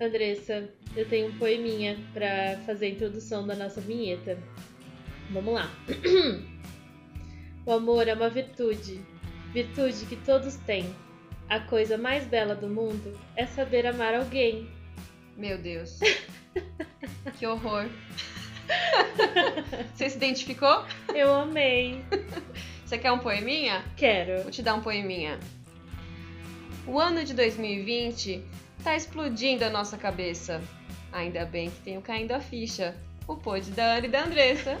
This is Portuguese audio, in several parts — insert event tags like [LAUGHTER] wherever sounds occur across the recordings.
Andressa, eu tenho um poeminha para fazer a introdução da nossa vinheta. Vamos lá. [CLEARS THROAT] o amor é uma virtude, virtude que todos têm. A coisa mais bela do mundo é saber amar alguém. Meu Deus. [LAUGHS] que horror. Você se identificou? Eu amei. Você quer um poeminha? Quero. Vou te dar um poeminha. O ano de 2020 tá explodindo a nossa cabeça. Ainda bem que tenho caindo a ficha. O pod da Ana e da Andressa. [LAUGHS]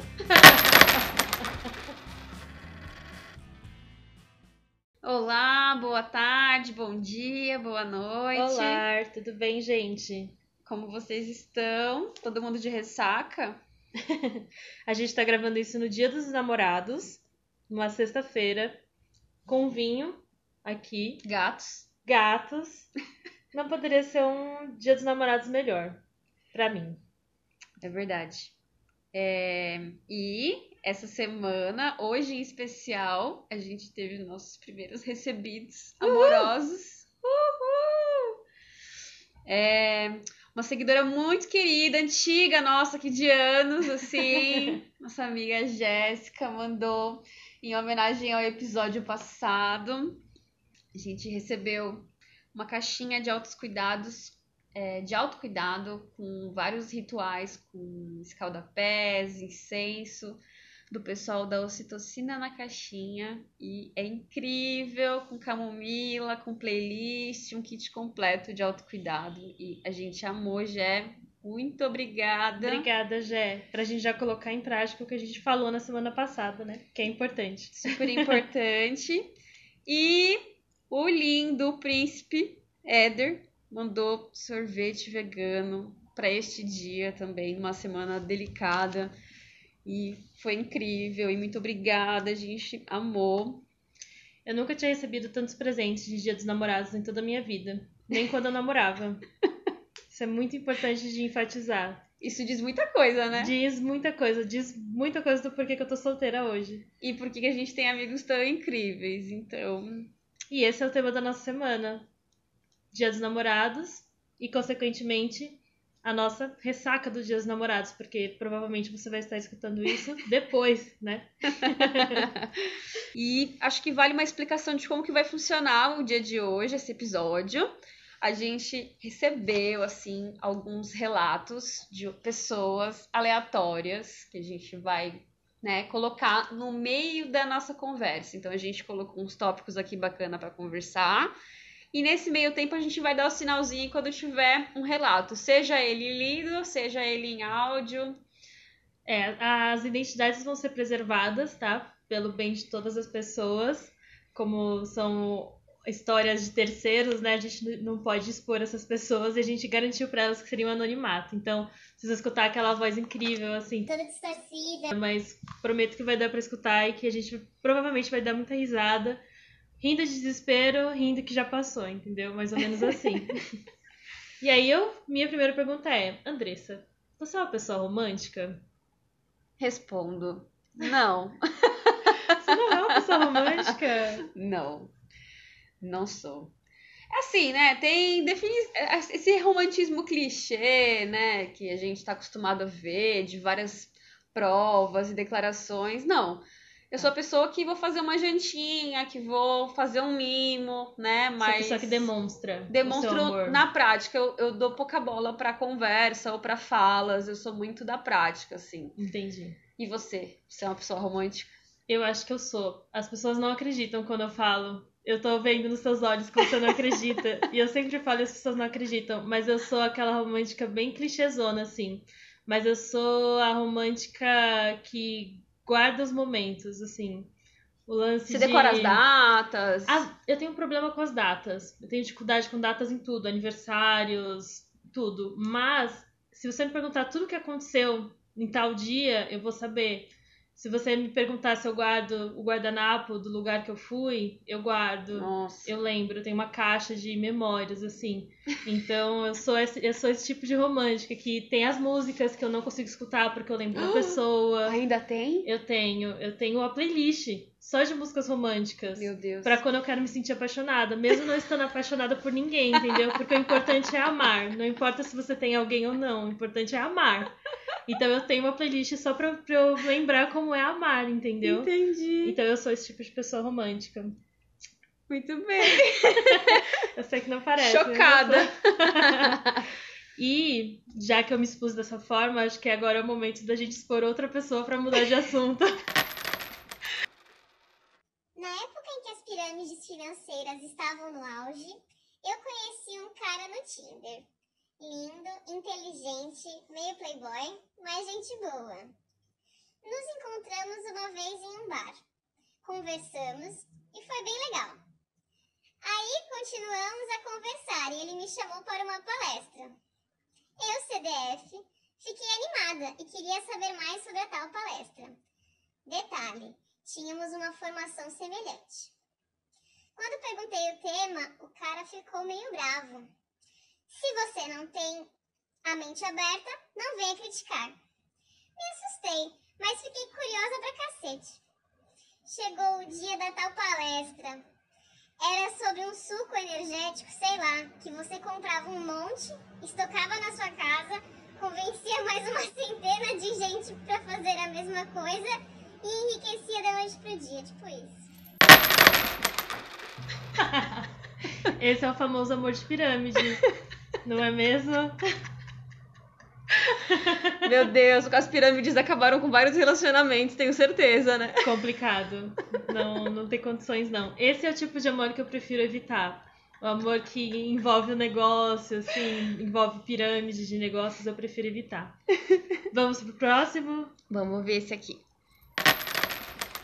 Olá, boa tarde, bom dia, boa noite. Olá, tudo bem, gente? Como vocês estão? Todo mundo de ressaca? [LAUGHS] a gente tá gravando isso no Dia dos Namorados, numa sexta-feira, com vinho aqui. Gatos. Gatos. Não poderia ser um Dia dos Namorados melhor, para mim. É verdade. É... E essa semana, hoje em especial, a gente teve nossos primeiros recebidos amorosos. Uhul! É uma seguidora muito querida, antiga, nossa, que de anos, assim. [LAUGHS] nossa amiga Jéssica mandou em homenagem ao episódio passado. A gente recebeu uma caixinha de altos cuidados, é, de autocuidado, com vários rituais, com escaldapés, incenso, do pessoal da Ocitocina na caixinha. E é incrível, com camomila, com playlist, um kit completo de autocuidado. E a gente amou, Jé. Muito obrigada. Obrigada, Jé. Pra gente já colocar em prática o que a gente falou na semana passada, né? Que é importante. Super importante. [LAUGHS] e o lindo príncipe Éder mandou sorvete vegano para este dia também, numa semana delicada. E foi incrível e muito obrigada, a gente amou. Eu nunca tinha recebido tantos presentes de Dia dos Namorados em toda a minha vida, nem quando eu namorava. [LAUGHS] Isso é muito importante de enfatizar. Isso diz muita coisa, né? Diz muita coisa, diz muita coisa do porquê que eu tô solteira hoje. E porque a gente tem amigos tão incríveis, então. E esse é o tema da nossa semana. Dia dos Namorados e, consequentemente, a nossa ressaca dos dias namorados, porque provavelmente você vai estar escutando isso [LAUGHS] depois, né? e acho que vale uma explicação de como que vai funcionar o dia de hoje, esse episódio. A gente recebeu, assim, alguns relatos de pessoas aleatórias que a gente vai né, colocar no meio da nossa conversa. Então a gente colocou uns tópicos aqui bacana para conversar e nesse meio tempo a gente vai dar o sinalzinho quando tiver um relato, seja ele lido, seja ele em áudio. É, as identidades vão ser preservadas, tá? Pelo bem de todas as pessoas. Como são histórias de terceiros, né? A gente não pode expor essas pessoas e a gente garantiu para elas que seria um anonimato. Então, vocês vão escutar aquela voz incrível, assim. Toda distorcida. Mas prometo que vai dar para escutar e que a gente provavelmente vai dar muita risada rindo de desespero, rindo que já passou, entendeu? Mais ou menos assim. [LAUGHS] e aí eu, minha primeira pergunta é, Andressa, você é uma pessoa romântica? Respondo, não. você não é uma pessoa romântica? [LAUGHS] Não, não sou. É assim, né? Tem defini esse romantismo clichê, né? Que a gente tá acostumado a ver de várias provas e declarações. Não. Eu sou a pessoa que vou fazer uma jantinha, que vou fazer um mimo, né? Mas. Sou a pessoa que demonstra. Demonstro na prática. Eu, eu dou pouca bola pra conversa ou pra falas. Eu sou muito da prática, assim. Entendi. E você? Você é uma pessoa romântica? Eu acho que eu sou. As pessoas não acreditam quando eu falo. Eu tô vendo nos seus olhos que você não acredita. e eu sempre falo as pessoas não acreditam. Mas eu sou aquela romântica bem clichêzona, assim. Mas eu sou a romântica que guarda os momentos, assim. O lance Você de... decora as datas? As... Eu tenho um problema com as datas. Eu tenho dificuldade com datas em tudo, aniversários, tudo. Mas, se você me perguntar tudo o que aconteceu em tal dia, eu vou saber. Se você me perguntar se eu guardo o guardanapo do lugar que eu fui, eu guardo. Nossa. Eu lembro, eu tenho uma caixa de memórias, assim. Então eu sou esse, eu sou esse tipo de romântica que tem as músicas que eu não consigo escutar porque eu lembro da pessoa. Ainda tem? Eu tenho. Eu tenho a playlist só de músicas românticas. Meu Deus. Pra quando eu quero me sentir apaixonada, mesmo não estando apaixonada por ninguém, entendeu? Porque o importante é amar. Não importa se você tem alguém ou não, o importante é amar. Então eu tenho uma playlist só pra, pra eu lembrar como é amar, entendeu? Entendi. Então eu sou esse tipo de pessoa romântica. Muito bem. [LAUGHS] Eu sei que não parece. Chocada. [LAUGHS] E, já que eu me expus dessa forma, acho que agora é o momento da gente expor outra pessoa pra mudar de assunto. Na época em que as pirâmides financeiras estavam no auge, eu conheci um cara no Tinder. Lindo, inteligente, meio playboy, mas gente boa. Nos encontramos uma vez em um bar. Conversamos e foi bem legal. Aí continuamos a conversar e ele me chamou para uma palestra. Eu, CDF, fiquei animada e queria saber mais sobre a tal palestra. Detalhe, tínhamos uma formação semelhante. Quando perguntei o tema, o cara ficou meio bravo. Se você não tem a mente aberta, não venha criticar. Me assustei, mas fiquei curiosa pra cacete. Chegou o dia da tal palestra. Era sobre um suco energético, sei lá, que você comprava um monte, estocava na sua casa, convencia mais uma [LAUGHS] centena de gente pra fazer a mesma coisa e enriquecia da noite pro dia, tipo isso. [LAUGHS] Esse é o famoso amor de pirâmide. Não é mesmo? [LAUGHS] Meu Deus, as pirâmides acabaram com vários relacionamentos, tenho certeza, né? Complicado. Não, não tem condições, não. Esse é o tipo de amor que eu prefiro evitar. O amor que envolve o negócio, assim, envolve pirâmide de negócios, eu prefiro evitar. [LAUGHS] Vamos pro próximo? Vamos ver esse aqui.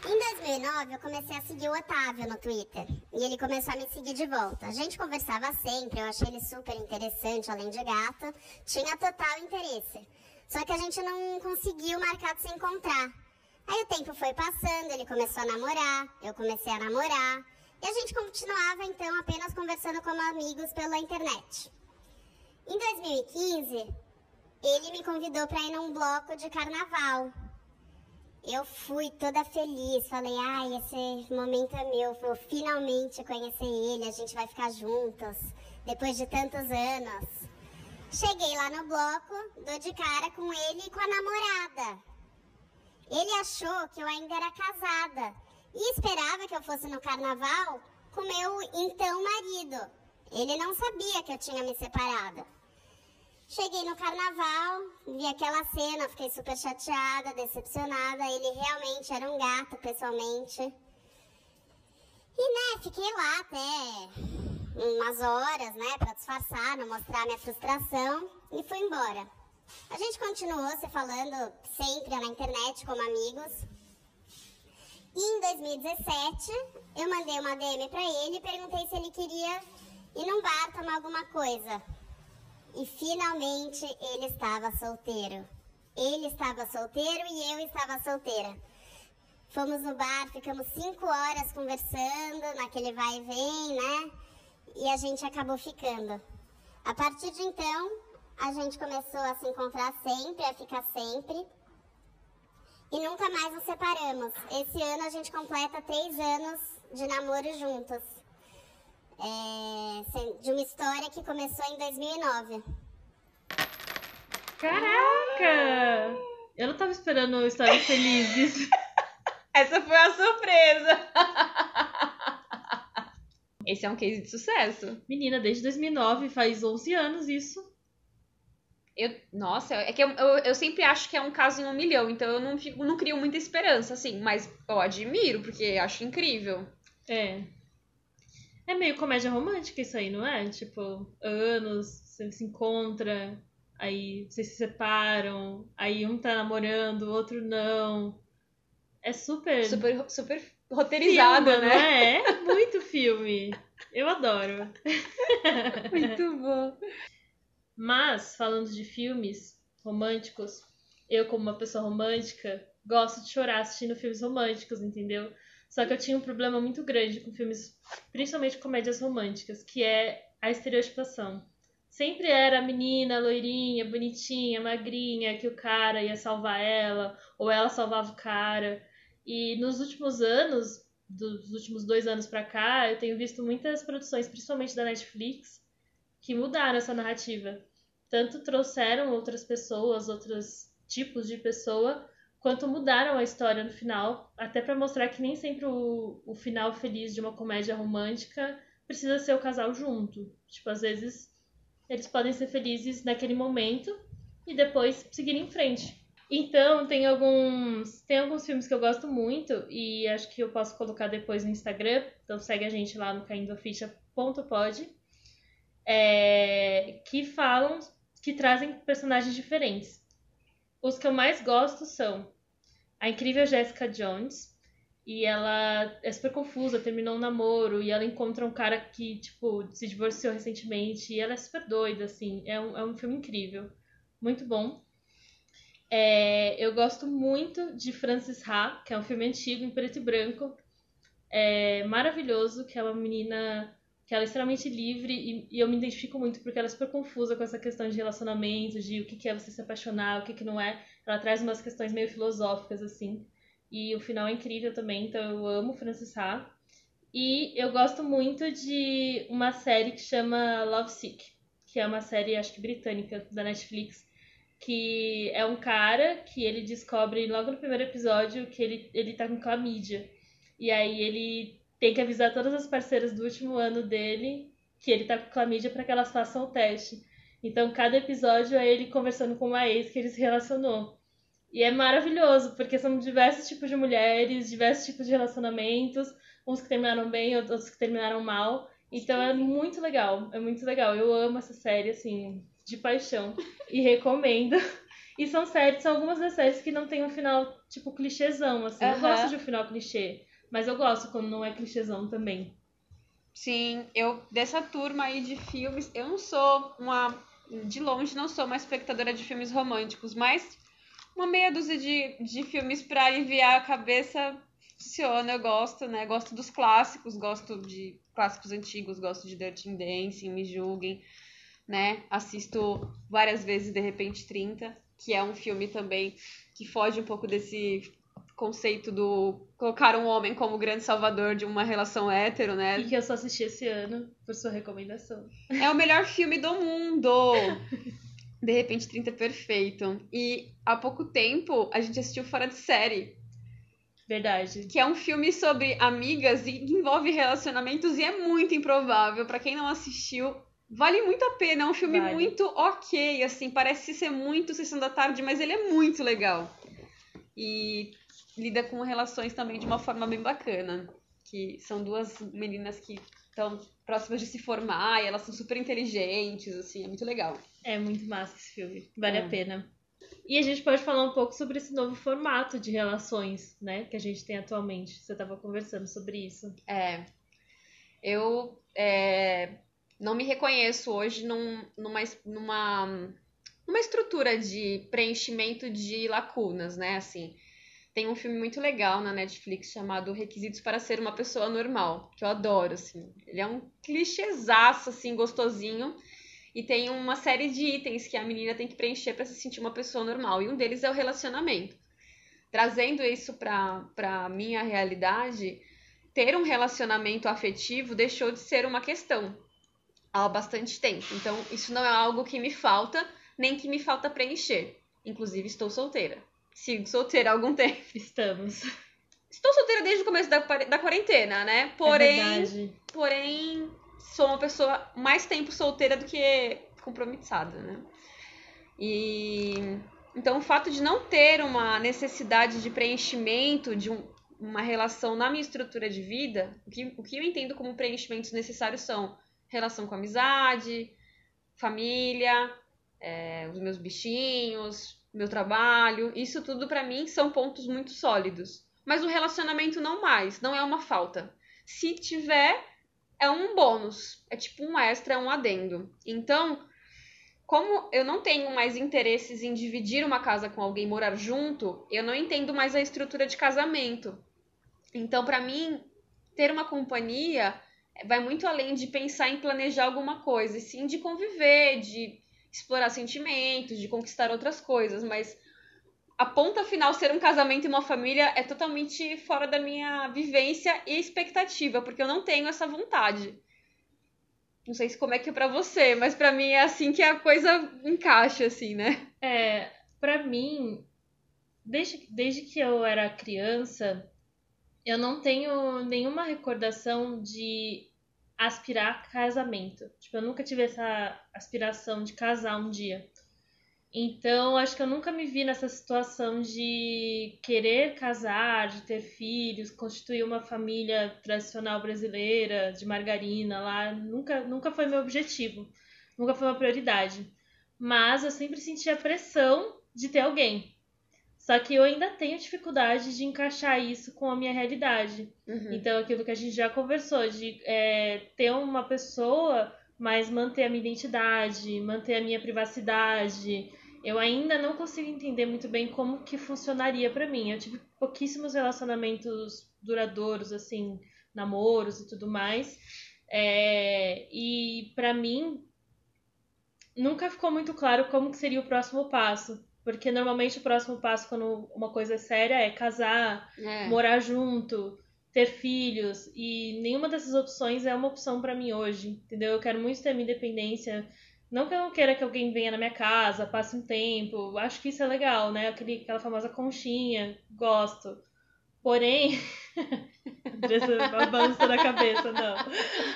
Em 2009, eu comecei a seguir o Otávio no Twitter. E ele começou a me seguir de volta. A gente conversava sempre, eu achei ele super interessante, além de gato. Tinha total interesse. Só que a gente não conseguiu marcar de se encontrar. Aí o tempo foi passando, ele começou a namorar, eu comecei a namorar. E a gente continuava, então, apenas conversando como amigos pela internet. Em 2015, ele me convidou para ir num bloco de carnaval. Eu fui toda feliz, falei, ai, esse momento é meu, vou finalmente conhecer ele, a gente vai ficar juntos, depois de tantos anos. Cheguei lá no bloco, dou de cara com ele e com a namorada. Ele achou que eu ainda era casada e esperava que eu fosse no carnaval com meu então marido. Ele não sabia que eu tinha me separado. Cheguei no carnaval, vi aquela cena, fiquei super chateada, decepcionada. Ele realmente era um gato, pessoalmente. E, né, fiquei lá até umas horas, né, pra disfarçar, não mostrar minha frustração. E fui embora. A gente continuou se falando sempre na internet como amigos. E em 2017, eu mandei uma DM pra ele e perguntei se ele queria ir num bar tomar alguma coisa. E finalmente ele estava solteiro. Ele estava solteiro e eu estava solteira. Fomos no bar, ficamos cinco horas conversando, naquele vai e vem, né? E a gente acabou ficando. A partir de então, a gente começou a se encontrar sempre, a ficar sempre. E nunca mais nos separamos. Esse ano a gente completa três anos de namoro juntos. É, de uma história que começou em 2009. Caraca! Eu não tava esperando histórias felizes. [LAUGHS] Essa foi a surpresa. [LAUGHS] Esse é um case de sucesso. Menina, desde 2009, faz 11 anos isso. Eu, nossa, é que eu, eu, eu sempre acho que é um caso em um milhão, então eu não, fico, não crio muita esperança, assim, mas eu admiro, porque acho incrível. É. É meio comédia romântica isso aí, não é? Tipo, anos, você se encontra, aí vocês se separam, aí um tá namorando, o outro não. É super. Super, super roteirizada, filme, né? é? [LAUGHS] É muito filme. Eu adoro. [LAUGHS] Muito bom. Mas, falando de filmes românticos, eu, como uma pessoa romântica, gosto de chorar assistindo filmes românticos, entendeu? Só que eu tinha um problema muito grande com filmes, principalmente comédias românticas, que é a estereotipação. Sempre era a menina loirinha, bonitinha, magrinha, que o cara ia salvar ela, ou ela salvava o cara. E nos últimos anos, dos últimos dois anos pra cá, eu tenho visto muitas produções, principalmente da Netflix, que mudaram essa narrativa. Tanto trouxeram outras pessoas, outros tipos de pessoa, quanto mudaram a história no final, até para mostrar que nem sempre o, o final feliz de uma comédia romântica precisa ser o casal junto. Tipo, às vezes eles podem ser felizes naquele momento e depois seguir em frente. Então, tem alguns, tem alguns filmes que eu gosto muito e acho que eu posso colocar depois no Instagram. Então, segue a gente lá no caindoficha.pod. É, que falam, que trazem personagens diferentes. Os que eu mais gosto são a incrível Jessica Jones. E ela é super confusa, terminou um namoro e ela encontra um cara que, tipo, se divorciou recentemente e ela é super doida, assim. É um, é um filme incrível. Muito bom. É, eu gosto muito de Francis Ha, que é um filme antigo, em preto e branco. É maravilhoso, que é uma menina que ela é extremamente livre e, e, eu me identifico muito porque ela é super confusa com essa questão de relacionamentos, de o que, que é você se apaixonar, o que, que não é. Ela traz umas questões meio filosóficas, assim. E o final é incrível também, então eu amo Francis Ha. E eu gosto muito de uma série que chama Love Sick, que é uma série, acho que britânica, da Netflix, que é um cara que ele descobre logo no primeiro episódio que ele, ele tá com clamídia. E aí ele tem que avisar todas as parceiras do último ano dele que ele tá com clamídia para que elas façam o teste. Então, cada episódio é ele conversando com uma ex que ele se relacionou. E é maravilhoso, porque são diversos tipos de mulheres, diversos tipos de relacionamentos, uns que terminaram bem, outros que terminaram mal. Então é muito legal, é muito legal. Eu amo essa série, assim, de paixão. E recomendo. E são séries, são algumas das séries que não tem um final, tipo, clichêzão, assim. Uhum. Eu gosto de um final clichê. Mas eu gosto quando não é clichêzão também. Sim, eu dessa turma aí de filmes, eu não sou uma. De longe, não sou uma espectadora de filmes românticos, mas uma meia dúzia de, de filmes para aliviar a cabeça funciona. Eu gosto, né? Gosto dos clássicos, gosto de clássicos antigos, gosto de Dirty Dancing, Me Julguem, né? Assisto várias vezes De Repente 30, que é um filme também que foge um pouco desse conceito do colocar um homem como grande salvador de uma relação hétero, né? E que eu só assisti esse ano por sua recomendação. É o melhor filme do mundo! [LAUGHS] de repente 30 é perfeito. E há pouco tempo a gente assistiu Fora de Série. Verdade. Que é um filme sobre amigas e envolve relacionamentos e é muito improvável. para quem não assistiu, vale muito a pena. É um filme vale. muito ok, assim, parece ser muito sessão da tarde, mas ele é muito legal. E lida com relações também de uma forma bem bacana. Que são duas meninas que estão próximas de se formar e elas são super inteligentes, assim, é muito legal. É muito massa esse filme, vale é. a pena. E a gente pode falar um pouco sobre esse novo formato de relações, né, que a gente tem atualmente. Você estava conversando sobre isso. É. Eu é, não me reconheço hoje num, numa, numa, numa estrutura de preenchimento de lacunas, né, assim. Tem um filme muito legal na Netflix chamado Requisitos para Ser uma Pessoa Normal, que eu adoro, assim. Ele é um clichêzaço, assim, gostosinho. E tem uma série de itens que a menina tem que preencher para se sentir uma pessoa normal. E um deles é o relacionamento. Trazendo isso para a minha realidade, ter um relacionamento afetivo deixou de ser uma questão há bastante tempo. Então, isso não é algo que me falta, nem que me falta preencher. Inclusive, estou solteira. Sigo solteira há algum tempo. Estamos. Estou solteira desde o começo da, da quarentena, né? Porém, é porém, sou uma pessoa mais tempo solteira do que compromissada, né? E então o fato de não ter uma necessidade de preenchimento de um, uma relação na minha estrutura de vida, o que, o que eu entendo como preenchimentos necessários são relação com amizade, família, é, os meus bichinhos, meu trabalho, isso tudo para mim são pontos muito sólidos. Mas o relacionamento não mais, não é uma falta. Se tiver, é um bônus, é tipo um extra, é um adendo. Então, como eu não tenho mais interesses em dividir uma casa com alguém, morar junto, eu não entendo mais a estrutura de casamento. Então, para mim, ter uma companhia vai muito além de pensar em planejar alguma coisa, e sim de conviver, de explorar sentimentos, de conquistar outras coisas, mas a ponta final ser um casamento e uma família é totalmente fora da minha vivência e expectativa, porque eu não tenho essa vontade. Não sei se como é que é pra você, mas pra mim é assim que a coisa encaixa, assim, né? É, pra mim, desde, desde que eu era criança, eu não tenho nenhuma recordação de aspirar casamento. Tipo, eu nunca tive essa aspiração de casar um dia. Então, acho que eu nunca me vi nessa situação de querer casar, de ter filhos, constituir uma família tradicional brasileira, de margarina lá. Nunca, nunca foi meu objetivo. Nunca foi uma prioridade. Mas eu sempre senti a pressão de ter alguém. Só que eu ainda tenho dificuldade de encaixar isso com a minha realidade. Uhum. Então, aquilo que a gente já conversou, de é, ter uma pessoa, mas manter a minha identidade, manter a minha privacidade. Eu ainda não consigo entender muito bem como que funcionaria para mim. Eu tive pouquíssimos relacionamentos duradouros, assim, namoros e tudo mais. É, e para mim nunca ficou muito claro como que seria o próximo passo. Porque normalmente o próximo passo, quando uma coisa é séria, é casar, É. morar junto, ter filhos. E nenhuma dessas opções é uma opção pra mim hoje, entendeu? Eu quero muito ter minha independência. Não que eu não queira que alguém venha na minha casa, passe um tempo. Acho que isso é legal, né? Aquele, aquela famosa conchinha, gosto. Porém, [LAUGHS] a cabeça, não.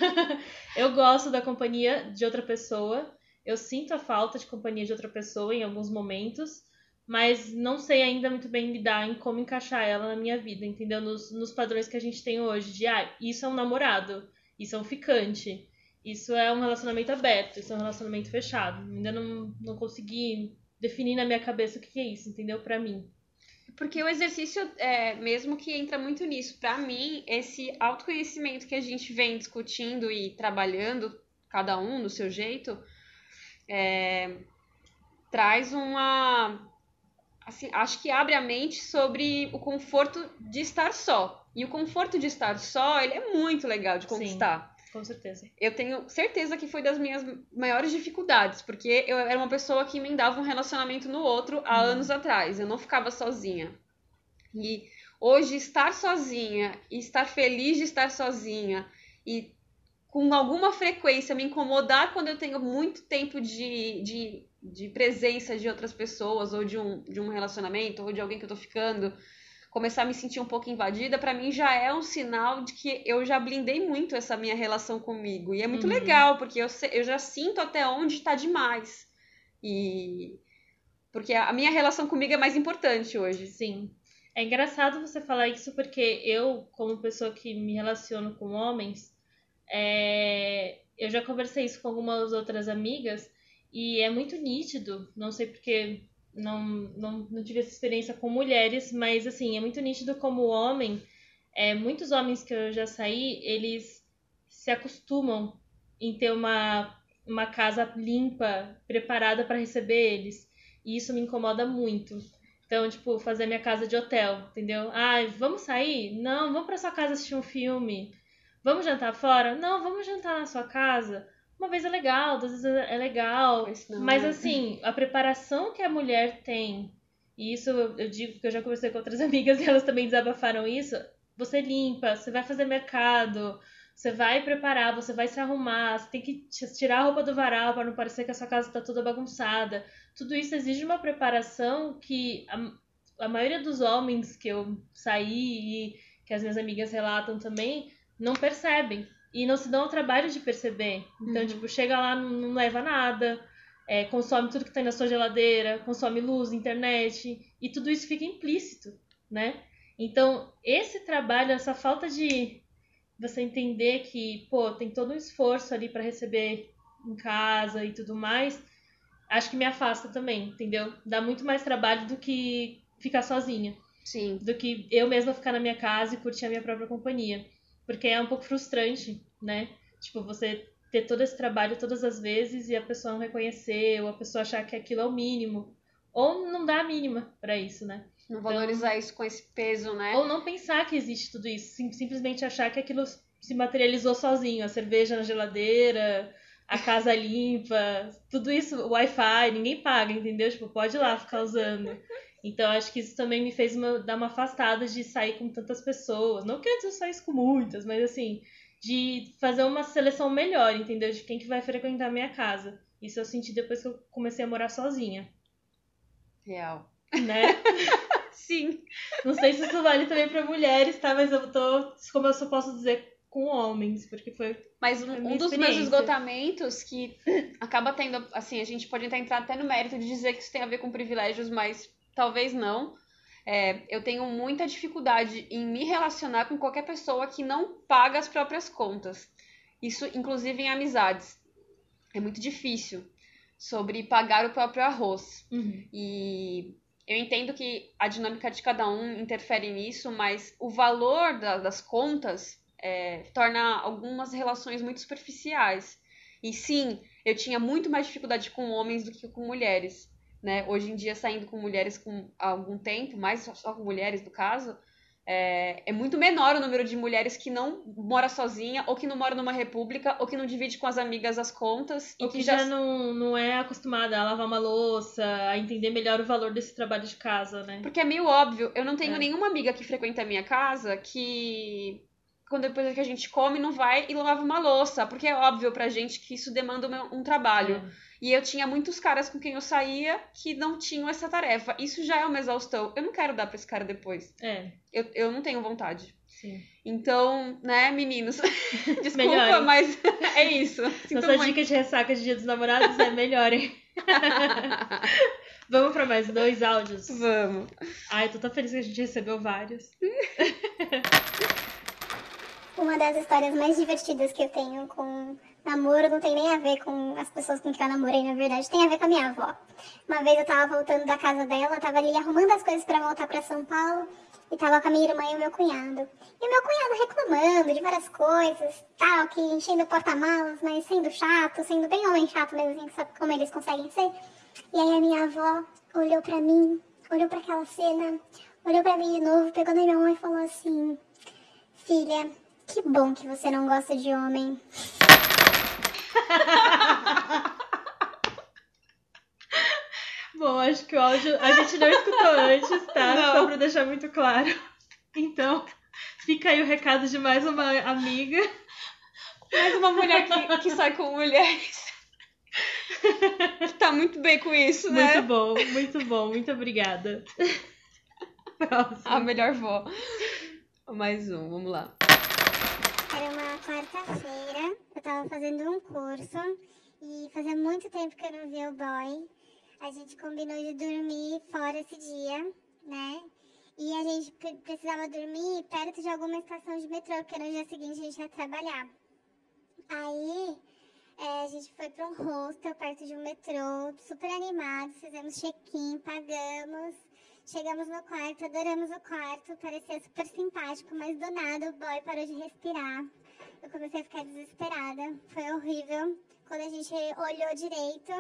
[LAUGHS] Eu gosto da companhia de outra pessoa. Eu sinto a falta de companhia de outra pessoa em alguns momentos, mas não sei ainda muito bem lidar em como encaixar ela na minha vida, entendeu? Nos, nos padrões que a gente tem hoje, de ah, isso é um namorado, isso é um ficante, isso é um relacionamento aberto, isso é um relacionamento fechado. Ainda não, não consegui definir na minha cabeça o que é isso, entendeu? Pra mim. Porque o exercício, é, mesmo que entra muito nisso, pra mim, esse autoconhecimento que a gente vem discutindo e trabalhando, cada um do seu jeito, é, traz uma. Assim, acho que abre a mente sobre o conforto de estar só. E o conforto de estar só, ele é muito legal de Sim. conquistar. Com certeza. Eu tenho certeza que foi das minhas maiores dificuldades, porque eu era uma pessoa que emendava um relacionamento no outro há anos atrás. Eu não ficava sozinha. E hoje estar sozinha e estar feliz de estar sozinha e com alguma frequência me incomodar quando eu tenho muito tempo de, de, de presença de outras pessoas ou de um, de um relacionamento ou de alguém que eu tô ficando começar a me sentir um pouco invadida, pra mim já é um sinal de que eu já blindei muito essa minha relação comigo. E é muito Uhum. legal, porque eu, eu já sinto até onde tá demais. E. Porque a minha relação comigo é mais importante hoje. Sim. É engraçado você falar isso porque eu, como pessoa que me relaciono com homens, é, eu já conversei isso com algumas outras amigas e é muito nítido, não sei porque não, não, não tive essa experiência com mulheres, mas assim, é muito nítido como homem, é, muitos homens que eu já saí, eles se acostumam em ter uma, uma casa limpa, preparada para receber eles. E isso me incomoda muito. Então, tipo, fazer minha casa de hotel, entendeu? Ai, vamos sair? Não, vamos pra sua casa assistir um filme. Vamos jantar fora? Não, vamos jantar na sua casa. Uma vez é legal, duas vezes é legal. Mas né? assim, a preparação que a mulher tem, e isso eu digo que eu já conversei com outras [LAUGHS] amigas e elas também desabafaram isso. Você limpa, você vai fazer mercado, você vai preparar, você vai se arrumar, você tem que tirar a roupa do varal para não parecer que a sua casa tá toda bagunçada. Tudo isso exige uma preparação que a, a maioria dos homens que eu saí e que as minhas amigas relatam também não percebem. E não se dão ao trabalho de perceber. Então, Uhum. tipo, chega lá, não, não leva nada, é, consome tudo que tem na sua geladeira, consome luz, internet, e tudo isso fica implícito, né? Então, esse trabalho, essa falta de você entender que, pô, tem todo um esforço ali para receber em casa e tudo mais, acho que me afasta também, entendeu? Dá muito mais trabalho do que ficar sozinha Sim. do que eu mesma ficar na minha casa e curtir a minha própria companhia. Porque é um pouco frustrante, né? Tipo, você ter todo esse trabalho todas as vezes e a pessoa não reconhecer, ou a pessoa achar que aquilo é o mínimo. Ou não dar a mínima pra isso, né? Não valorizar isso com esse peso, né? Ou não pensar que existe tudo isso. sim- simplesmente achar que aquilo se materializou sozinho. A cerveja na geladeira, a casa limpa, tudo isso, o Wi-Fi, ninguém paga, entendeu? Tipo, pode ir lá ficar usando. Então acho que isso também me fez uma, dar uma afastada de sair com tantas pessoas. Não que antes eu saísse com muitas, mas assim, de fazer uma seleção melhor, entendeu? De quem que vai frequentar a minha casa. Isso eu senti depois que eu comecei a morar sozinha. Real. Né? [LAUGHS] Sim. Não sei se isso vale também para mulheres, tá? Mas eu tô, como eu só posso dizer, com homens, porque foi. Mas um, um dos meus esgotamentos que acaba tendo, assim, a gente pode entrar até no mérito de dizer que isso tem a ver com privilégios, mas talvez não. É, eu tenho muita dificuldade em me relacionar com qualquer pessoa que não paga as próprias contas. Isso, inclusive, em amizades. É muito difícil sobre pagar o próprio arroz. Uhum. E eu entendo que a dinâmica de cada um interfere nisso, mas o valor da, das contas é, torna algumas relações muito superficiais. E sim, eu tinha muito mais dificuldade com homens do que com mulheres né? Hoje em dia, saindo com mulheres com algum tempo, mais só com mulheres no caso, é, é, muito menor o número de mulheres que não mora sozinha, ou que não mora numa república, ou que não divide com as amigas as contas. Ou e que, que já, já não, não é acostumada a lavar uma louça, a entender melhor o valor desse trabalho de casa, né? Porque é meio óbvio. Eu não tenho É. nenhuma amiga que frequenta a minha casa que. Quando depois que a gente come, não vai e lava uma louça. Porque é óbvio pra gente que isso demanda uma- um trabalho. E eu tinha muitos caras com quem eu saía que não tinham essa tarefa. Isso já é uma exaustão. Eu não quero dar pra esse cara depois. É, Eu, eu não tenho vontade. sim. Então, né, meninos? [LAUGHS] Desculpa, Melhorem. mas [LAUGHS] é isso. Sinto Nossa muito. dica de ressaca de Dia dos Namorados é melhorem. [LAUGHS] Vamos pra mais dois áudios? Vamos. Ai, eu tô tão feliz que a gente recebeu vários. Uma das histórias mais divertidas que eu tenho com namoro não tem nem a ver com as pessoas com quem eu namorei, na verdade, tem a ver com a minha avó. Uma vez eu tava voltando da casa dela, tava ali arrumando as coisas pra voltar pra São Paulo e tava com a minha irmã e o meu cunhado. E o meu cunhado reclamando de várias coisas, tal, que enchendo porta-malas, mas sendo chato, sendo bem homem chato mesmo, assim, sabe como eles conseguem ser. E aí a minha avó olhou pra mim, olhou pra aquela cena, olhou pra mim de novo, pegou na minha mão e falou assim: Filha, que bom que você não gosta de homem. [LAUGHS] Bom, acho que o áudio a gente não escutou antes, tá? Não. Só pra deixar muito claro. Então, fica aí o recado de mais uma amiga. Mais uma mulher que, que sai com mulheres. que tá muito bem com isso, né? Muito bom, muito bom. Muito obrigada. Próximo. A melhor vó. Mais um, vamos lá. Era uma quarta-feira, eu tava fazendo um curso e fazia muito tempo que eu não via o boy. A gente combinou de dormir fora esse dia, né? E a gente pre- precisava dormir perto de alguma estação de metrô, porque no dia seguinte a gente ia trabalhar. Aí é, a gente foi para um hostel perto de um metrô, super animados, fizemos check-in, pagamos. Chegamos no quarto, adoramos o quarto, parecia super simpático, mas do nada o boy parou de respirar. Eu comecei a ficar desesperada, foi horrível. Quando a gente olhou direito,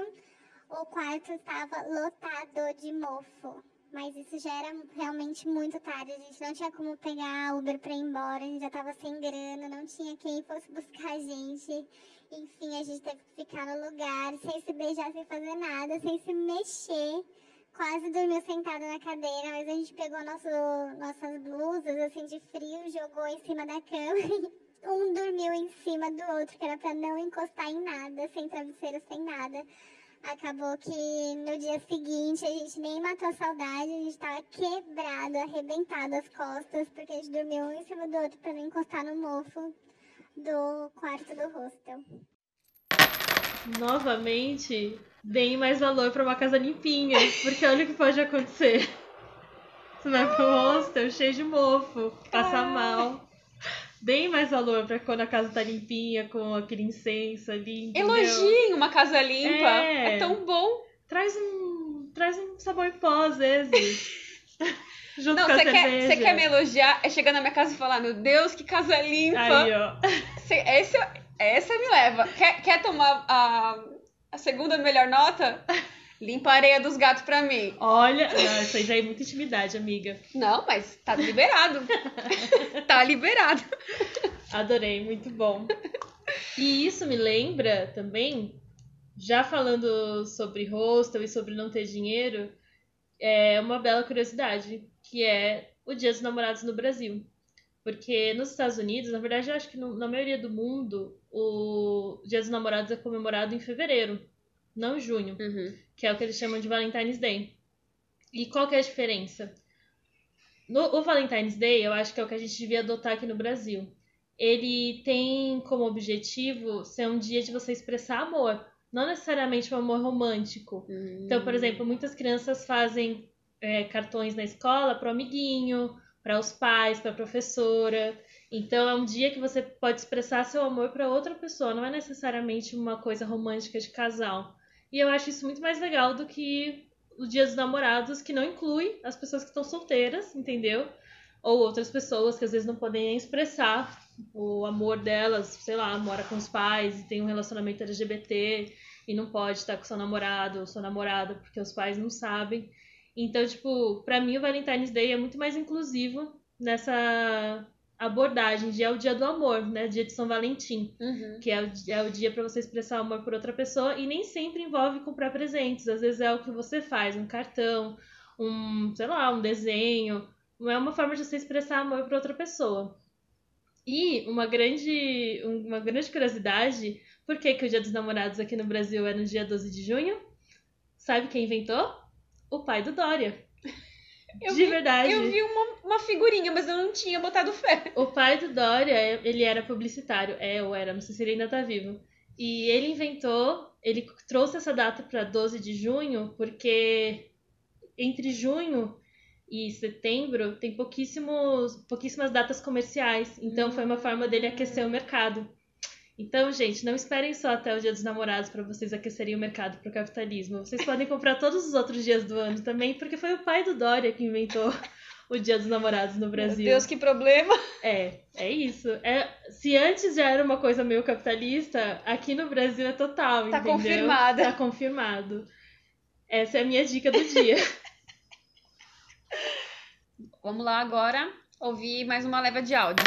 o quarto estava lotado de mofo. Mas isso já era realmente muito tarde, a gente não tinha como pegar Uber pra ir embora, a gente já tava sem grana, não tinha quem fosse buscar a gente. Enfim, a gente teve que ficar no lugar, sem se beijar, sem fazer nada, sem se mexer quase dormiu sentada na cadeira, mas a gente pegou nosso, nossas blusas assim de frio, jogou em cima da cama [LAUGHS] e um dormiu em cima do outro, que era pra não encostar em nada, sem travesseiro, sem nada. Acabou que no dia seguinte a gente nem matou a saudade, a gente tava quebrado, arrebentado as costas, porque a gente dormiu um em cima do outro pra não encostar no mofo do quarto do hostel. Novamente, deem mais valor pra uma casa limpinha, porque olha o que pode acontecer. Você vai pro hostel cheio de mofo, passa mal. Deem mais valor pra quando a casa tá limpinha, com aquele incenso ali. Elogiem uma casa limpa. É. É, tão bom. Traz um, traz um sabão em pó às vezes. [LAUGHS] Junto Não, com a você quer, você quer me elogiar, é chegar na minha casa e falar, meu Deus, que casa limpa. Aí, ó. Cê- Esse, essa me leva. Quer, quer tomar a, a segunda melhor nota? Limpa a areia dos gatos pra mim. Olha, não, isso aí já é muita intimidade, amiga. Não, mas tá liberado. [LAUGHS] tá liberado. Adorei, muito bom. E isso me lembra também, já falando sobre hostel e sobre não ter dinheiro, é uma bela curiosidade, que é o Dia dos Namorados no Brasil. Porque nos Estados Unidos, na verdade, eu acho que no, na maioria do mundo, o Dia dos Namorados é comemorado em fevereiro, não em junho, Uhum. que é o que eles chamam de Valentine's Day. E qual que é a diferença? No, o Valentine's Day, eu acho que é o que a gente devia adotar aqui no Brasil. Ele tem como objetivo ser um dia de você expressar amor, não necessariamente um amor romântico. Então, por exemplo, muitas crianças fazem é, cartões na escola para o amiguinho, para os pais, para a professora. Então, é um dia que você pode expressar seu amor para outra pessoa, não é necessariamente uma coisa romântica de casal. E eu acho isso muito mais legal do que o Dia dos Namorados, que não inclui as pessoas que estão solteiras, entendeu? Ou outras pessoas que às vezes não podem nem expressar o amor delas, sei lá, mora com os pais e tem um relacionamento LGBT e não pode estar com seu namorado ou sua namorada porque os pais não sabem. Então, tipo, pra mim o Valentine's Day é muito mais inclusivo nessa abordagem de é o dia do amor, né? Dia de São Valentim, Uhum. que é o, é o dia pra você expressar amor por outra pessoa e nem sempre envolve comprar presentes. Às vezes é o que você faz, um cartão, um, sei lá, um desenho. Não é uma forma de você expressar amor por outra pessoa. E uma grande, uma grande curiosidade, por que, que o Dia dos Namorados aqui no Brasil é no dia 12 de junho? Sabe quem inventou? O pai do Dória. [LAUGHS] Eu de vi- verdade. Eu vi uma, uma figurinha, mas eu não tinha botado fé. O pai do Dória, ele era publicitário, é ou era, não sei se ele ainda tá vivo. E ele inventou, ele trouxe essa data para 12 de junho, porque entre junho e setembro tem pouquíssimos, pouquíssimas datas comerciais. Então foi uma forma dele aquecer o mercado. Então, gente, não esperem só até o Dia dos Namorados para vocês aquecerem o mercado para o capitalismo. Vocês podem comprar todos os outros dias do ano também, porque foi o pai do Dória que inventou o Dia dos Namorados no Brasil. Meu Deus, que problema. É, é isso. É, se antes já era uma coisa meio capitalista, aqui no Brasil é total, Tá entendeu? confirmada. Tá confirmado. Essa é a minha dica do dia. [LAUGHS] Vamos lá agora ouvir mais uma leva de áudio.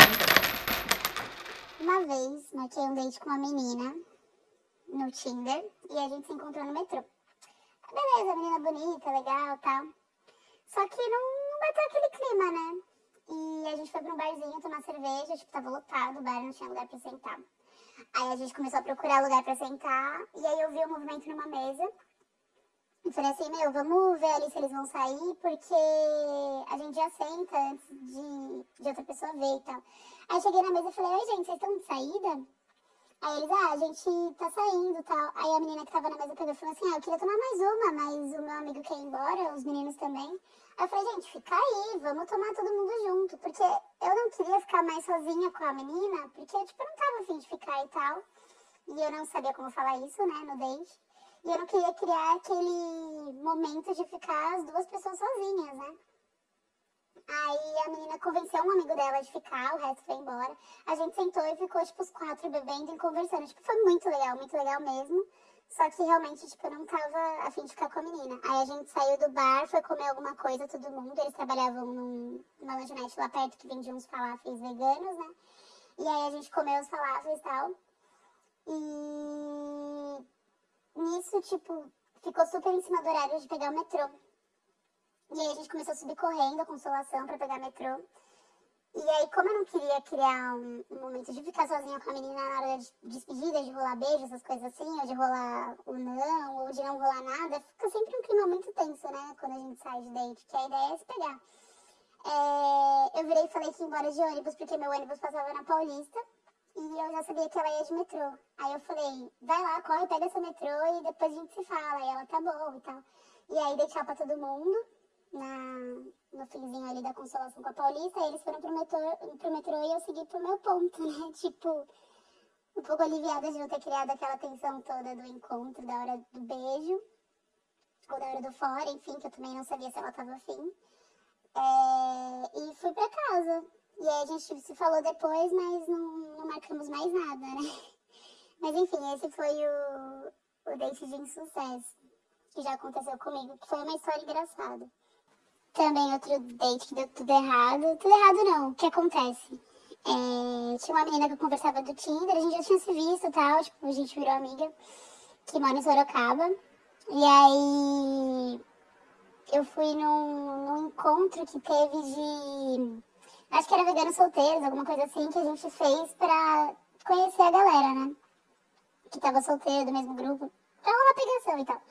Uma vez, marquei um date com uma menina no Tinder e a gente se encontrou no metrô. Beleza, menina bonita, legal tal. Só que não, bateu aquele clima, né? E a gente foi pra um barzinho tomar cerveja, tipo, tava lotado o bar, não tinha lugar pra sentar. Aí a gente começou a procurar lugar pra sentar e aí eu vi o movimento numa mesa. E falei assim, meu, vamos ver ali se eles vão sair, porque a gente já senta antes de, de outra pessoa ver e tal. Aí cheguei na mesa e falei, oi gente, vocês estão de saída? Aí eles, ah, a gente tá saindo e tal. Aí a menina que tava na mesa pegou e falou assim, ah, eu queria tomar mais uma, mas o meu amigo quer ir embora, os meninos também. Aí eu falei, gente, fica aí, vamos tomar todo mundo junto. Porque eu não queria ficar mais sozinha com a menina, porque, tipo, eu não tava afim de ficar e tal. E eu não sabia como falar isso, né, no date. E eu não queria criar aquele momento de ficar as duas pessoas sozinhas, né? Aí a menina convenceu um amigo dela de ficar, o resto foi embora. A gente sentou e ficou, tipo, os quatro bebendo e conversando. Tipo, foi muito legal, muito legal mesmo. Só que realmente, tipo, eu não tava afim de ficar com a menina. Aí a gente saiu do bar, foi comer alguma coisa, todo mundo. Eles trabalhavam num, numa lanchonete lá perto que vendia uns falaféis veganos, né? E aí a gente comeu os falaféis e tal. E nisso, tipo, ficou super em cima do horário de pegar o metrô. E aí a gente começou a subir correndo a consolação pra pegar metrô. E aí, como eu não queria criar um, um momento de ficar sozinha com a menina na hora de despedida, de rolar beijo, essas coisas assim, ou de rolar o não, ou de não rolar nada, fica sempre um clima muito tenso, né? Quando a gente sai de date, que a ideia é se pegar. É, eu virei e falei que ia embora de ônibus, porque meu ônibus passava na Paulista. E eu já sabia que ela ia de metrô. Aí eu falei, vai lá, corre, pega esse metrô e depois a gente se fala. E ela, tá bom e tal. E aí dei tchau pra todo mundo na, no finzinho ali da consolação com a Paulista. Aí eles foram pro metrô, pro metrô e eu segui pro meu ponto, [LAUGHS] né? Tipo, um pouco aliviada de não ter criado aquela tensão toda do encontro, da hora do beijo. Ou da hora do fora, enfim, que eu também não sabia se ela tava afim. É, e fui pra casa. E a gente se falou depois, mas não, não marcamos mais nada, né? [LAUGHS] Mas enfim, esse foi o, o date de insucesso que já aconteceu comigo, que foi uma história engraçada. Também outro date que deu tudo errado. Tudo errado não, o que acontece? É, tinha uma menina que eu conversava do Tinder, a gente já tinha se visto e tal, tipo, a gente virou amiga, que mora em Sorocaba. E aí eu fui num, num encontro que teve de. Acho que era vegano solteiros, alguma coisa assim, que a gente fez pra conhecer a galera, né? Que tava solteiro do mesmo grupo. Pra rolar pegação e tal.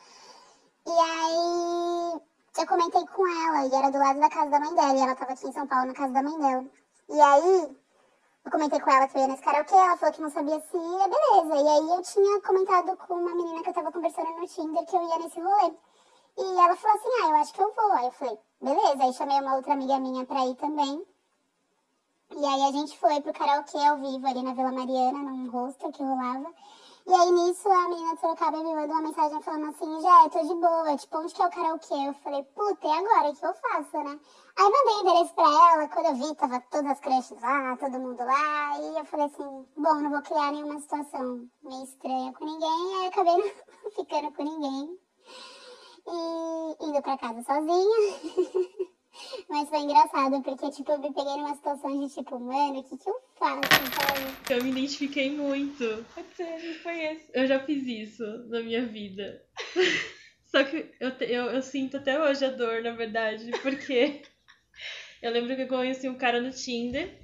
E aí eu comentei com ela, e era do lado da casa da mãe dela, e ela tava aqui em São Paulo, na casa da mãe dela. E aí eu comentei com ela que eu ia nesse karaokê, ela falou que não sabia se ia, beleza. E aí eu tinha comentado com uma menina que eu tava conversando no Tinder que eu ia nesse rolê. E ela falou assim, ah, eu acho que eu vou. Aí eu falei, beleza. Aí chamei uma outra amiga minha pra ir também. E aí a gente foi pro karaokê ao vivo ali na Vila Mariana, num hostel que rolava. E aí nisso a menina de Sorocaba me mandou uma mensagem falando assim, já, tô de boa, tipo, onde que é o karaokê? Eu falei, puta, e agora? O que eu faço, né? Aí mandei o endereço pra ela, quando eu vi, tava todas as crushes lá, todo mundo lá, e eu falei assim, bom, não vou criar nenhuma situação meio estranha com ninguém, aí acabei não [LAUGHS] ficando com ninguém. E indo pra casa sozinha. [LAUGHS] Mas foi engraçado, porque, tipo, eu me peguei numa situação de, tipo, mano, o que que eu faço, sabe? Eu me identifiquei muito. Eu já fiz isso na minha vida. [LAUGHS] Só que eu, eu, eu sinto até hoje a dor, na verdade, porque [LAUGHS] eu lembro que eu conheci um cara no Tinder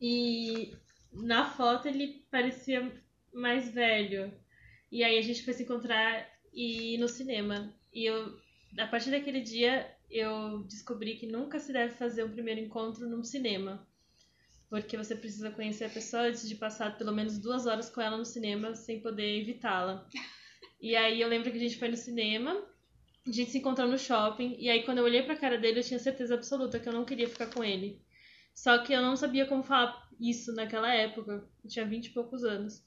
e na foto ele parecia mais velho. E aí a gente foi se encontrar e ir no cinema. E eu, a partir daquele dia, eu descobri que nunca se deve fazer um primeiro encontro num cinema. Porque você precisa conhecer a pessoa antes de passar pelo menos duas horas com ela no cinema sem poder evitá-la. E aí eu lembro que a gente foi no cinema, a gente se encontrou no shopping, e aí quando eu olhei pra cara dele eu tinha certeza absoluta que eu não queria ficar com ele. Só que eu não sabia como falar isso naquela época, eu tinha vinte e poucos anos.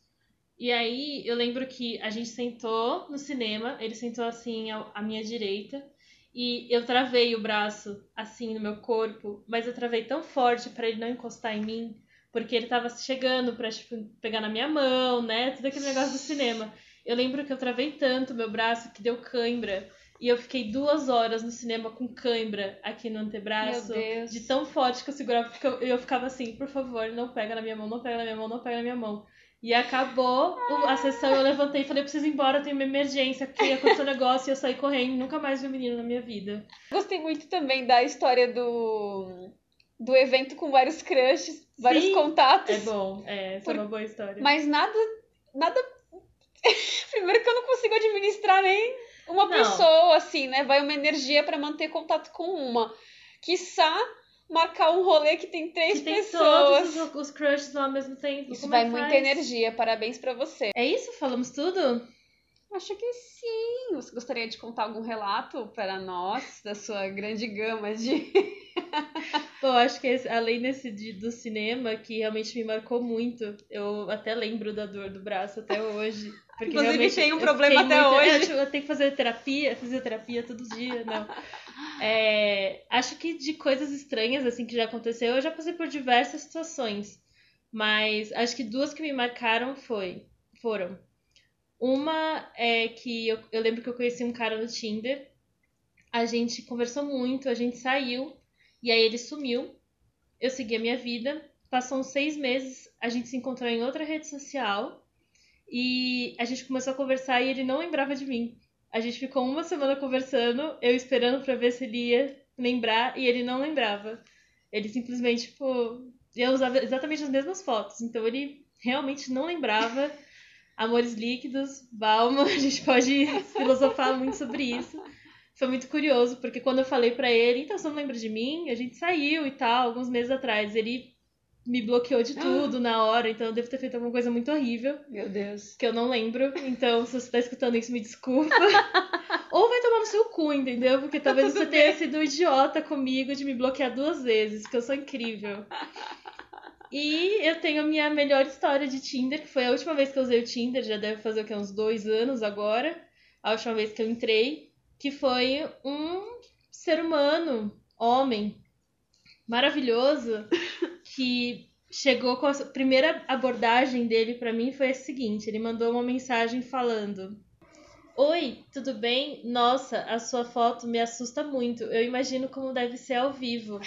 E aí eu lembro que a gente sentou no cinema, ele sentou assim à minha direita, e eu travei o braço assim no meu corpo, mas eu travei tão forte pra ele não encostar em mim, porque ele tava chegando pra tipo, pegar na minha mão, né? Tudo aquele negócio do cinema. Eu lembro que eu travei tanto meu braço que deu cãibra. E eu fiquei duas horas no cinema com cãibra aqui no antebraço. Meu Deus. De tão forte que eu segurava, porque eu, eu ficava assim, por favor, não pega na minha mão, não pega na minha mão, não pega na minha mão. E acabou a sessão, eu levantei e falei, eu preciso ir embora, eu tenho uma emergência, porque aconteceu um negócio e eu saí correndo, nunca mais vi um menino na minha vida. Gostei muito também da história do, do evento com vários crushes, vários Sim. contatos. É bom, é, essa é uma boa história. Mas nada. Nada. [LAUGHS] Primeiro que eu não consigo administrar nem uma Não. pessoa, assim, né? Vai uma energia pra manter contato com uma. Quiçá marcar um rolê que tem três que tem pessoas. todos os, os crushes ao mesmo tempo. Isso como vai é muita faz? energia. Parabéns pra você. É isso? Falamos tudo? Acho que sim. Você gostaria de contar algum relato para nós da sua grande gama de. [LAUGHS] Pô, acho que além desse de- do cinema, que realmente me marcou muito, eu até lembro da dor do braço até hoje. Porque Inclusive, realmente tem um problema até muito- hoje. É, eu tenho que fazer terapia, fisioterapia todo dia, não. [LAUGHS] É, acho que de coisas estranhas, assim, que já aconteceu, eu já passei por diversas situações. Mas acho que duas que me marcaram foi, foram. Uma é que eu, eu lembro que eu conheci um cara no Tinder. A gente conversou muito, a gente saiu. E aí ele sumiu. Eu segui a minha vida. Passou uns seis meses, a gente se encontrou em outra rede social. E a gente começou a conversar e ele não lembrava de mim. A gente ficou uma semana conversando, eu esperando pra ver se ele ia lembrar, e ele não lembrava. Ele simplesmente, tipo. Eu usava exatamente as mesmas fotos. Então ele realmente não lembrava. [LAUGHS] Amores líquidos, Balma, a gente pode [LAUGHS] filosofar muito sobre isso. Foi muito curioso, porque quando eu falei pra ele, então você não lembra de mim? A gente saiu e tal, alguns meses atrás. Ele me bloqueou de tudo na hora, então eu devo ter feito alguma coisa muito horrível, Meu Deus. que eu não lembro. Então, se você tá escutando isso, me desculpa. [LAUGHS] Ou vai tomar no seu cu, entendeu? Porque talvez Tudo você tenha bem. sido idiota comigo de me bloquear duas vezes, porque eu sou incrível. E eu tenho a minha melhor história de Tinder, que foi a última vez que eu usei o Tinder, já deve fazer o que, uns dois anos agora. A última vez que eu entrei, que foi um ser humano, homem, maravilhoso, que chegou com a primeira abordagem dele pra mim foi a seguinte: ele mandou uma mensagem falando. Oi, tudo bem? Nossa, a sua foto me assusta muito. Eu imagino como deve ser ao vivo.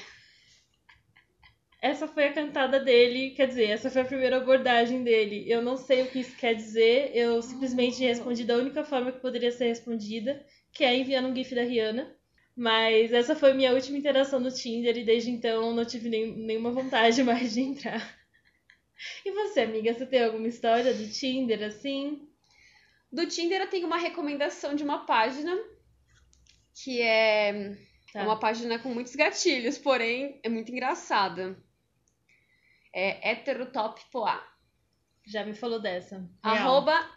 Essa foi a cantada dele, quer dizer, essa foi a primeira abordagem dele. Eu não sei o que isso quer dizer, eu simplesmente respondi da única forma que poderia ser respondida, que é enviando um GIF da Rihanna. Mas essa foi minha última interação no Tinder e desde então não tive nem, nenhuma vontade [LAUGHS] mais de entrar. E você, amiga, você tem alguma história do Tinder assim? Do Tinder eu tenho uma recomendação de uma página que é Tá. uma página com muitos gatilhos, porém é muito engraçada. É heterotoppoa. Já me falou dessa. Real. Arroba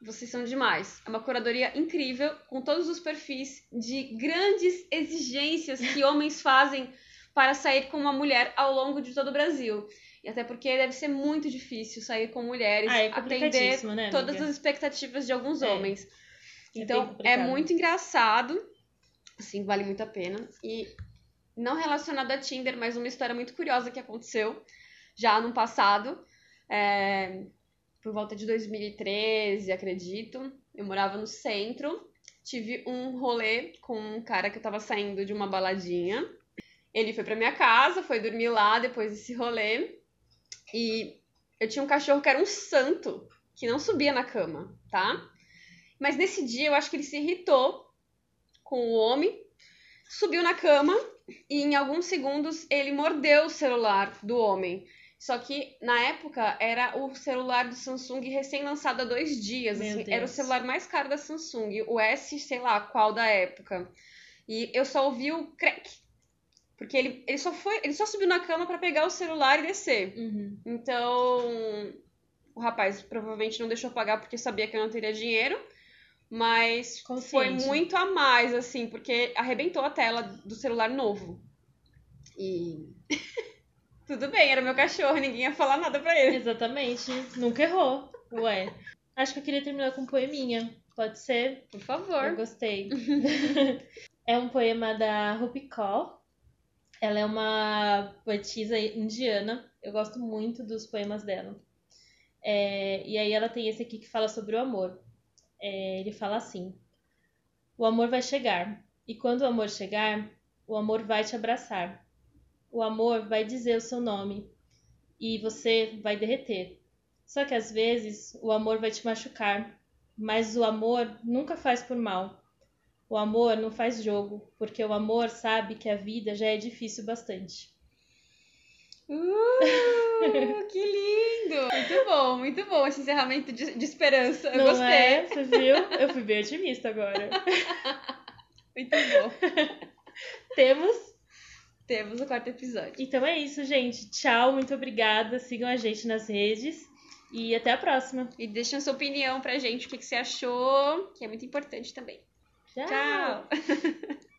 vocês são demais. É uma curadoria incrível, com todos os perfis de grandes exigências que [LAUGHS] homens fazem para sair com uma mulher ao longo de todo o Brasil. E até porque deve ser muito difícil sair com mulheres, Ah, é atender né, todas as expectativas de alguns É. homens. É Então, é complicado. muito engraçado. Assim, vale muito a pena. E não relacionado a Tinder, mas uma história muito curiosa que aconteceu já no passado. É, por volta de 2013, acredito. Eu morava no centro. Tive um rolê com um cara que eu tava saindo de uma baladinha. Ele foi pra minha casa, foi dormir lá depois desse rolê. E eu tinha um cachorro que era um santo, que não subia na cama, tá? Mas nesse dia eu acho que ele se irritou com o homem, subiu na cama e em alguns segundos ele mordeu o celular do homem. Só que na época era o celular do Samsung recém-lançado há dois dias. Assim, era o celular mais caro da Samsung, o S, sei lá qual da época. E eu só ouvi o crack. Porque ele, ele só foi, ele só subiu na cama pra pegar o celular e descer. Uhum. Então, o rapaz provavelmente não deixou pagar porque sabia que eu não teria dinheiro, mas Consciente. foi muito a mais, assim, porque arrebentou a tela do celular novo. E. [LAUGHS] Tudo bem, era meu cachorro, ninguém ia falar nada pra ele. Exatamente. Nunca errou. Ué. Acho que eu queria terminar com um poeminha. Pode ser? Por Eu favor. gostei. [LAUGHS] é um poema da Rupi Kaur. Ela é uma poetisa indiana. Eu gosto muito dos poemas dela. É, e aí ela tem esse aqui que fala sobre o amor. É, ele fala assim: O amor vai chegar. E quando o amor chegar, o amor vai te abraçar. O amor vai dizer o seu nome. E você vai derreter. Só que às vezes o amor vai te machucar. Mas o amor nunca faz por mal. O amor não faz jogo, porque o amor sabe que a vida já é difícil bastante. Uh, [LAUGHS] que lindo! Muito bom, muito bom esse encerramento de, de esperança. Eu não gostei. é? Você viu? Eu fui bem otimista agora. [LAUGHS] Muito bom. Temos. Temos o quarto episódio. Então é isso, gente. Tchau, muito obrigada. Sigam a gente nas redes e até a próxima. E deixem a sua opinião pra gente, o que, que você achou, que é muito importante também. Tchau. Tchau! [LAUGHS]